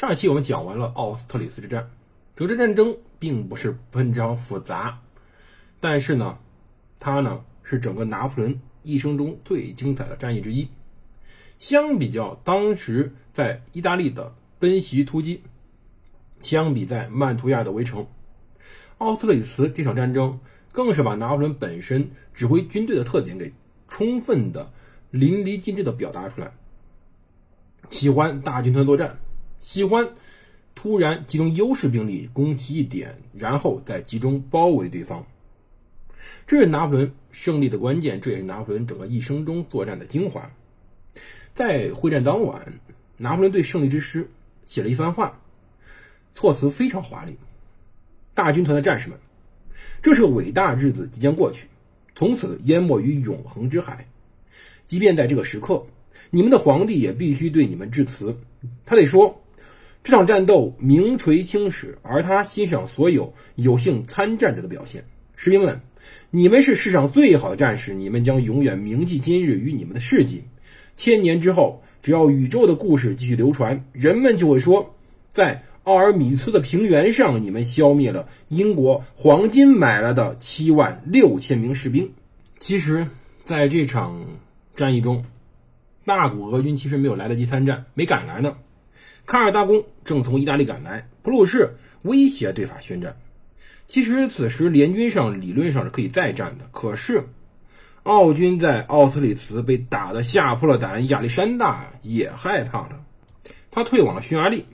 上一期我们讲完了奥斯特里斯之战，这支战争并不是非常复杂，但是呢，它呢是整个拿破仑。一生中最精彩的战役之一。相比较当时在意大利的奔袭突击，相比在曼图亚的围城，奥斯特里茨这场战争更是把拿破仑本身指挥军队的特点给充分的淋漓尽致的表达出来。喜欢大军团作战，喜欢突然集中优势兵力攻其一点，然后再集中包围对方。这是拿破仑胜利的关键，这也是拿破仑整个一生中作战的精华。在会战当晚，拿破仑对胜利之师写了一番话，措辞非常华丽。大军团的战士们，这是伟大日子即将过去，从此淹没于永恒之海。即便在这个时刻，你们的皇帝也必须对你们致辞。他得说，这场战斗名垂青史，而他欣赏所有有幸参战者的表现。士兵们。你们是世上最好的战士，你们将永远铭记今日与你们的事迹。千年之后，只要宇宙的故事继续流传，人们就会说，在奥尔米斯的平原上，你们消灭了英国黄金买来的七万六千名士兵。其实，在这场战役中，大股俄军其实没有来得及参战，没赶来呢。卡尔大公正从意大利赶来，普鲁士威胁对法宣战。其实此时联军上理论上是可以再战的，可是奥军在奥斯里茨被打得吓破了胆，亚历山大也害怕了，他退往了匈牙利。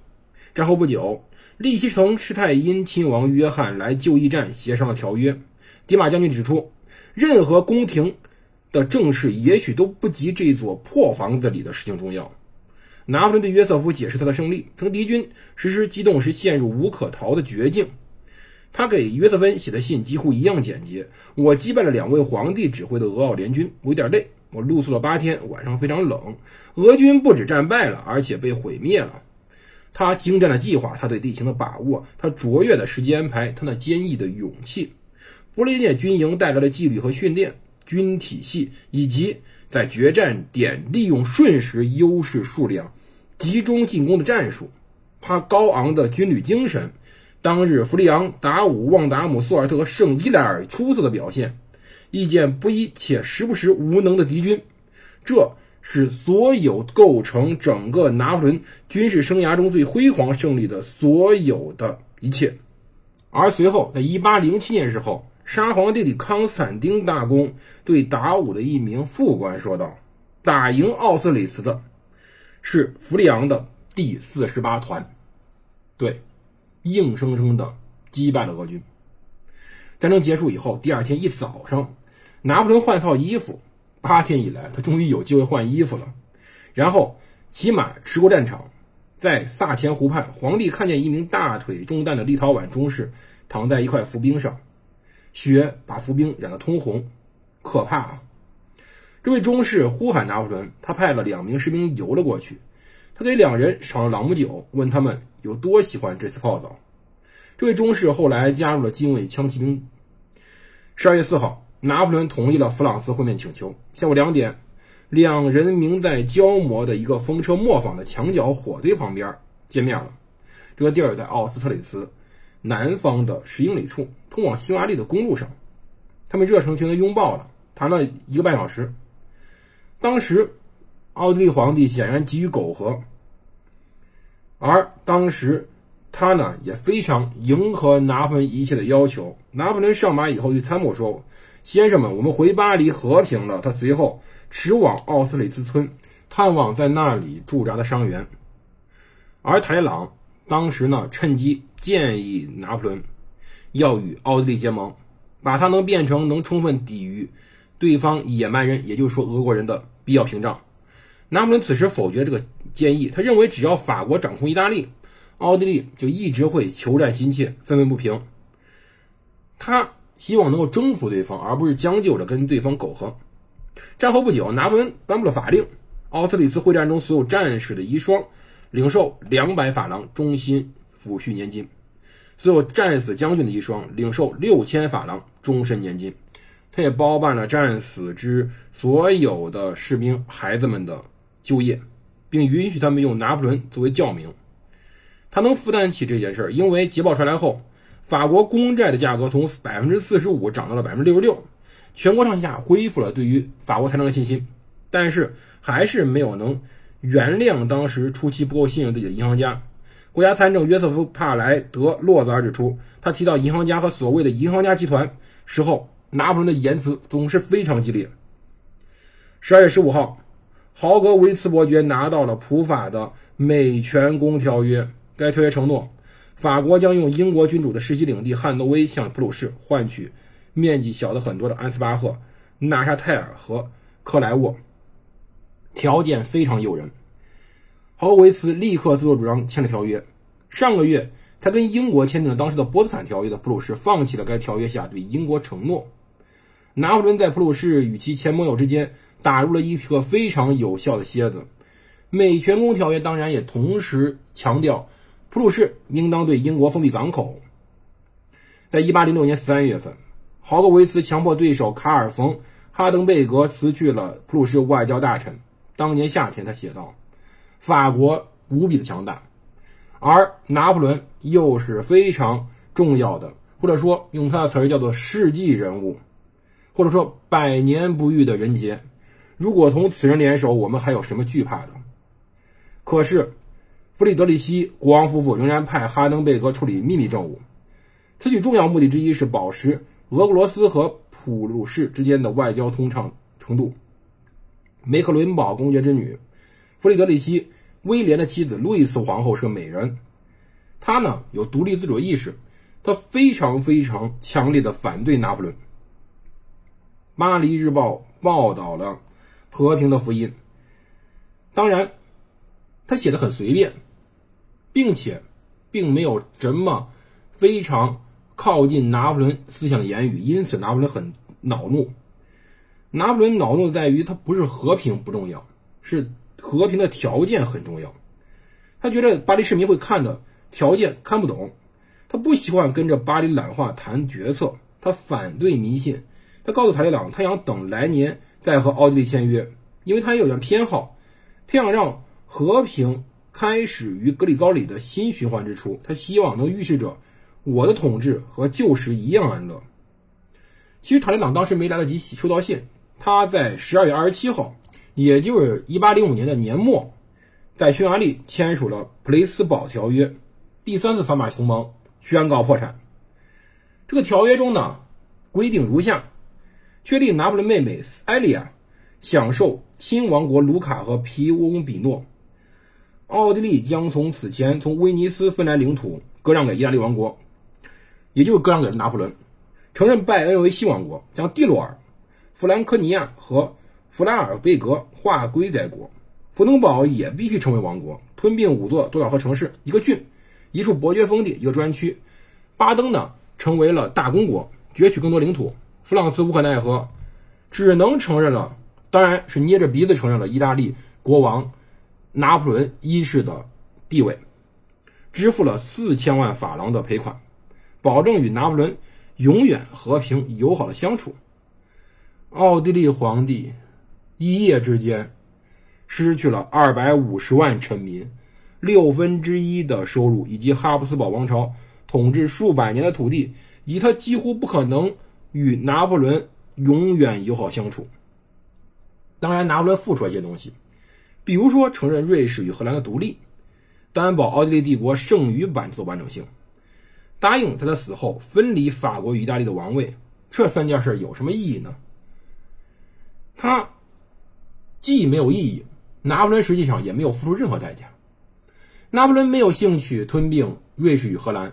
战后不久，利希滕施泰因亲王约翰来就义战协商了条约。迪马将军指出，任何宫廷的政事也许都不及这座破房子里的事情重要。拿破仑对约瑟夫解释他的胜利，称敌军实施机动时陷入无可逃的绝境。他给约瑟芬写的信几乎一样简洁。我击败了两位皇帝指挥的俄奥联军，我有点累。我露宿了八天，晚上非常冷。俄军不止战败了，而且被毁灭了。他精湛的计划，他对地形的把握，他卓越的时间安排，他那坚毅的勇气。不列颠军营带来的纪律和训练、军体系，以及在决战点利用瞬时优势数量集中进攻的战术。他高昂的军旅精神。当日，弗里昂、达武、旺达姆、苏尔特和圣伊莱尔出色的表现，意见不一且时不时无能的敌军，这是所有构成整个拿破仑军事生涯中最辉煌胜利的所有的一切。而随后，在1807年时候，沙皇弟弟康斯坦丁大公对达武的一名副官说道：“打赢奥斯里茨的是弗里昂的第四十八团。”对。硬生生的击败了俄军。战争结束以后，第二天一早上，拿破仑换套衣服。八天以来，他终于有机会换衣服了。然后骑马驰过战场，在萨钱湖畔，皇帝看见一名大腿中弹的立陶宛中士躺在一块浮冰上，血把浮冰染得通红，可怕啊！这位中士呼喊拿破仑，他派了两名士兵游了过去。他给两人赏了朗姆酒，问他们有多喜欢这次泡澡。这位中士后来加入了近卫枪骑兵。十二月四号，拿破仑同意了弗朗斯会面请求。下午两点，两人明在胶磨的一个风车磨坊的墙角火堆旁边见面了。这个地儿在奥斯特里茨南方的十英里处，通往匈牙利的公路上。他们热诚情的拥抱了，谈了一个半小时。当时。奥地利皇帝显然急于苟合，而当时他呢也非常迎合拿破仑一切的要求。拿破仑上马以后，对参谋说：“先生们，我们回巴黎和平了。”他随后驰往奥斯里兹村，探望在那里驻扎的伤员。而塔列朗当时呢，趁机建议拿破仑要与奥地利结盟，把他能变成能充分抵御对方野蛮人，也就是说俄国人的必要屏障。拿破仑此时否决这个建议，他认为只要法国掌控意大利，奥地利就一直会求战心切，愤愤不平。他希望能够征服对方，而不是将就着跟对方苟合。战后不久，拿破仑颁布了法令：奥特里茨会战中所有战士的遗孀，领受两百法郎忠心抚恤年金；所有战死将军的遗孀，领受六千法郎终身年金。他也包办了战死之所有的士兵孩子们的就业，并允许他们用拿破仑作为教名。他能负担起这件事儿，因为捷报传来后，法国公债的价格从百分之四十五涨到了百分之六十六，全国上下恢复了对于法国财政的信心。但是还是没有能原谅当时初期不够信任自己的银行家。国家参政约瑟夫·帕莱德洛泽尔指出，他提到银行家和所谓的银行家集团时候。拿破仑的言辞总是非常激烈。十二月十五号，豪格维茨伯爵拿到了普法的美权公条约。该条约承诺，法国将用英国君主的世袭领地汉诺威向普鲁士换取面积小的很多的安斯巴赫、纳沙泰尔和克莱沃，条件非常诱人。豪格维茨立刻自作主张签了条约。上个月，他跟英国签订了当时的波茨坦条约的普鲁士放弃了该条约下对英国承诺。拿破仑在普鲁士与其前盟友之间打入了一颗非常有效的楔子。美全公条约当然也同时强调，普鲁士应当对英国封闭港口。在1806年3月份，豪格维茨强迫对手卡尔冯哈登贝格辞去了普鲁士外交大臣。当年夏天，他写道：“法国无比的强大，而拿破仑又是非常重要的，或者说用他的词儿叫做世纪人物。”或者说百年不遇的人杰，如果同此人联手，我们还有什么惧怕的？可是，弗里德里希国王夫妇仍然派哈登贝格处理秘密政务。此举重要目的之一是保持俄罗斯和普鲁士之间的外交通畅程度。梅克伦堡公爵之女弗里德里希威廉的妻子路易斯皇后是个美人，她呢有独立自主意识，她非常非常强烈的反对拿破仑。《巴黎日报》报道了和平的福音。当然，他写的很随便，并且并没有什么非常靠近拿破仑思想的言语，因此拿破仑很恼怒。拿破仑恼怒在于，他不是和平不重要，是和平的条件很重要。他觉得巴黎市民会看的条件看不懂，他不习惯跟着巴黎懒话谈决策，他反对迷信。他告诉塔利朗，他想等来年再和奥地利签约，因为他也有点偏好，他想让和平开始于格里高里的新循环之初。他希望能预示着我的统治和旧时一样安乐。其实塔利朗当时没来得及收到信，他在十二月二十七号，也就是一八零五年的年末，在匈牙利签署了普雷斯堡条约，第三次反马同盟宣告破产。这个条约中呢，规定如下。确立拿破仑妹妹艾莉亚享受亲王国卢卡和皮翁比诺，奥地利将从此前从威尼斯分来领土割让给意大利王国，也就是割让给了拿破仑。承认拜恩为新王国，将蒂洛尔、弗兰科尼亚和弗拉尔贝格划归该国。福登堡也必须成为王国，吞并五座多岛和城市、一个郡、一处伯爵封地、一个专区。巴登呢，成为了大公国，攫取更多领土。弗朗茨无可奈何，只能承认了，当然是捏着鼻子承认了意大利国王拿破仑一世的地位，支付了四千万法郎的赔款，保证与拿破仑永远和平友好的相处。奥地利皇帝一夜之间失去了二百五十万臣民、六分之一的收入，以及哈布斯堡王朝统治数百年的土地，以及他几乎不可能。与拿破仑永远友好相处。当然，拿破仑付出了一些东西，比如说承认瑞士与荷兰的独立，担保奥地利帝国剩余版图的完整性，答应在他死后分离法国与意大利的王位。这三件事有什么意义呢？他既没有意义，拿破仑实际上也没有付出任何代价。拿破仑没有兴趣吞并瑞士与荷兰，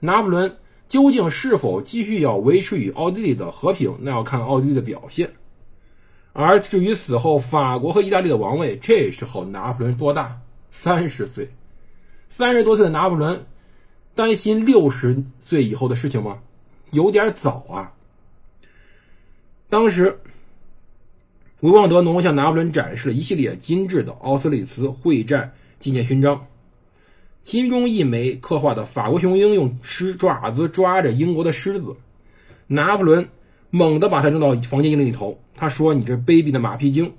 拿破仑。究竟是否继续要维持与奥地利的和平，那要看奥地利的表现。而至于死后法国和意大利的王位，这时候拿破仑多大？三十岁。三十多岁的拿破仑担心六十岁以后的事情吗？有点早啊。当时，维旺德农向拿破仑展示了一系列精致的奥斯里茨会战纪念勋章，其中一枚刻画的法国雄鹰用狮爪子抓着英国的狮子，拿破仑猛地把它扔到房间另一头。他说：“你这卑鄙的马屁精，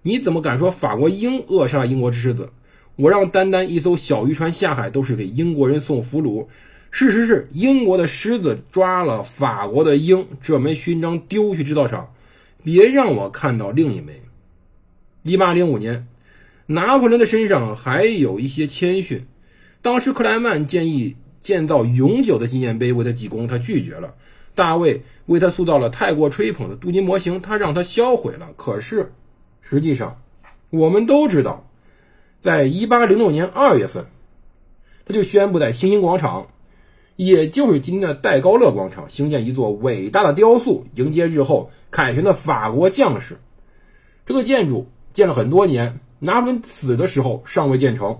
你怎么敢说法国鹰扼杀了英国之狮子？我让单单一艘小渔船下海都是给英国人送俘虏。事实是英国的狮子抓了法国的鹰，这枚勋章丢去制造厂，别让我看到另一枚。”一八零五年，拿破仑的身上还有一些谦逊。当时克莱曼建议建造永久的纪念碑为他记功，他拒绝了。大卫为他塑造了太过吹捧的镀金模型，他让他销毁了。可是，实际上，我们都知道，在一八零六年二月份，他就宣布在星星广场，也就是今天的戴高乐广场，兴建一座伟大的雕塑，迎接日后凯旋的法国将士。这个建筑建了很多年，拿破仑死的时候尚未建成。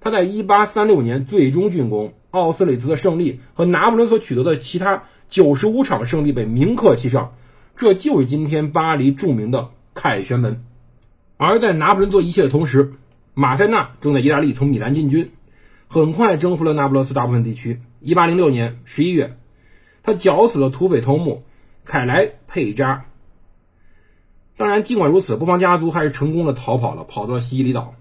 他在一八三六年最终竣工，奥斯里茨的胜利和拿破仑所取得的其他。九十五场胜利被铭刻其上，这就是今天巴黎著名的凯旋门。而在拿破仑做一切的同时，马塞纳正在意大利从米兰进军，很快征服了那不勒斯大部分地区。一八零六年十一月，他绞死了土匪头目凯莱佩扎。当然，尽管如此，波旁家族还是成功的逃跑了，跑到了西西里岛。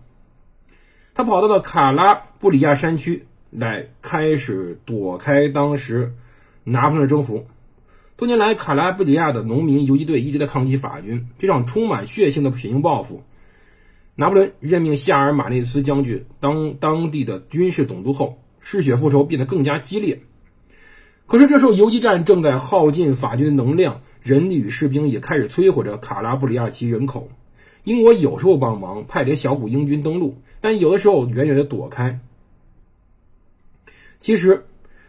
他跑到了卡拉布里亚山区来，开始躲开当时。拿破仑的征服，多年来，卡拉布里亚的农民游击队一直在抗击法军。这场充满血腥的血腥报复，拿破仑任命夏尔马内斯将军当当地的军事总督后，嗜血复仇变得更加激烈。可是这时候，游击战正在耗尽法军的能量，人力与士兵也开始摧毁着卡拉布里亚其人口。英国有时候帮忙，派点小股英军登陆，但有的时候远远的躲开。其实。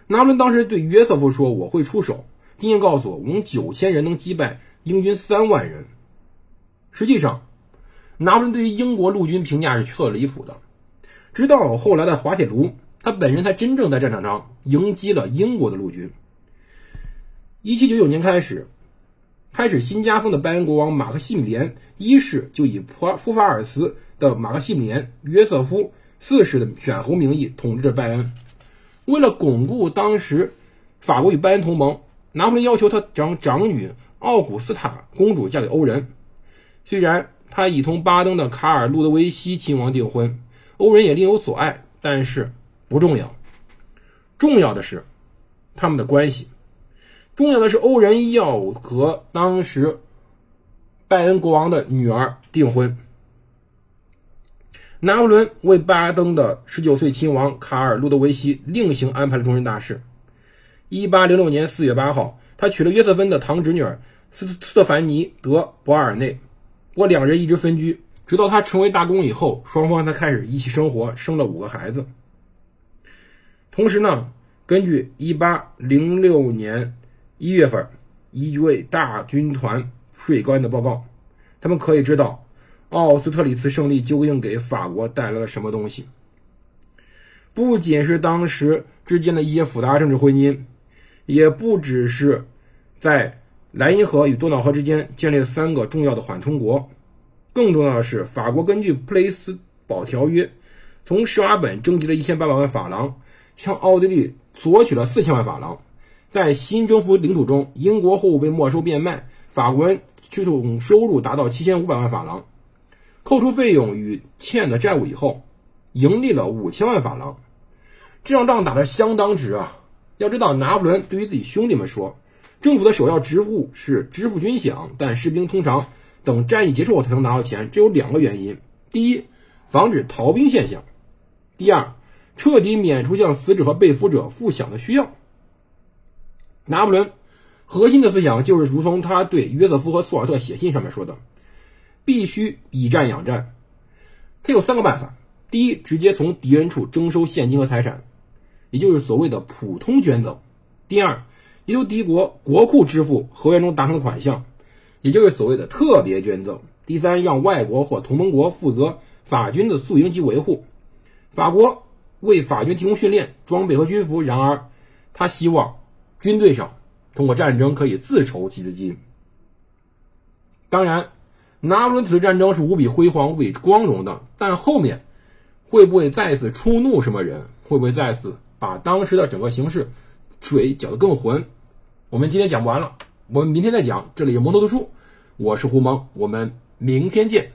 拿破仑当时对约瑟夫说：“我会出手。经验告诉我，我们九千人能击败英军三万人。”实际上，拿破仑对于英国陆军评价是错离谱的。直到后来的滑铁卢，他本人才真正在战场上迎击了英国的陆军。一七九九年开始，开始新加封的拜恩国王马克西米连一世就以普普法尔斯的马克西米连约瑟夫四世的选侯名义统治着拜恩。为了巩固当时法国与拜恩同盟，拿破仑要求他将长女奥古斯塔公主嫁给欧人。虽然他已同巴登的卡尔路德维希亲王订婚，欧人也另有所爱，但是不重要。重要的是他们的关系。重要的是欧人要和当时拜恩国王的女儿订婚。拿破仑为巴登的十九岁亲王卡尔·路德维希另行安排了终身大事。一八零六年四月八号，他娶了约瑟芬的堂侄女斯斯特凡尼·德·博尔内。不过，两人一直分居，直到他成为大公以后，双方才开始一起生活，生了五个孩子。同时呢，根据一八零六年一月份一位大军团税官的报告，他们可以知道。奥斯特里茨胜利究竟给法国带来了什么东西？不仅是当时之间的一些复杂政治婚姻，也不只是在莱茵河与多瑙河之间建立了三个重要的缓冲国。更重要的是，法国根据普雷斯堡条约，从施瓦本征集了一千八百万法郎，向奥地利索取了四千万法郎。在新征服领土中，英国货物被没收变卖，法国人总收入达到七千五百万法郎。扣除费用与欠的债务以后，盈利了五千万法郎。这场仗打得相当值啊！要知道，拿破仑对于自己兄弟们说，政府的首要职务是支付军饷，但士兵通常等战役结束后才能拿到钱。这有两个原因：第一，防止逃兵现象；第二，彻底免除向死者和被俘者付饷的需要。拿破仑核心的思想就是，如同他对约瑟夫和苏尔特写信上面说的。必须以战养战，他有三个办法：第一，直接从敌人处征收现金和财产，也就是所谓的普通捐赠；第二，由敌国国库支付合约中达成的款项，也就是所谓的特别捐赠；第三，让外国或同盟国负责法军的宿营及维护。法国为法军提供训练、装备和军服。然而，他希望军队上通过战争可以自筹集资金。当然，拿破仑此战争是无比辉煌、无比光荣的，但后面会不会再次触怒什么人？会不会再次把当时的整个形势水搅得更浑？我们今天讲不完了，我们明天再讲。这里有蒙头读书，我是胡蒙，我们明天见。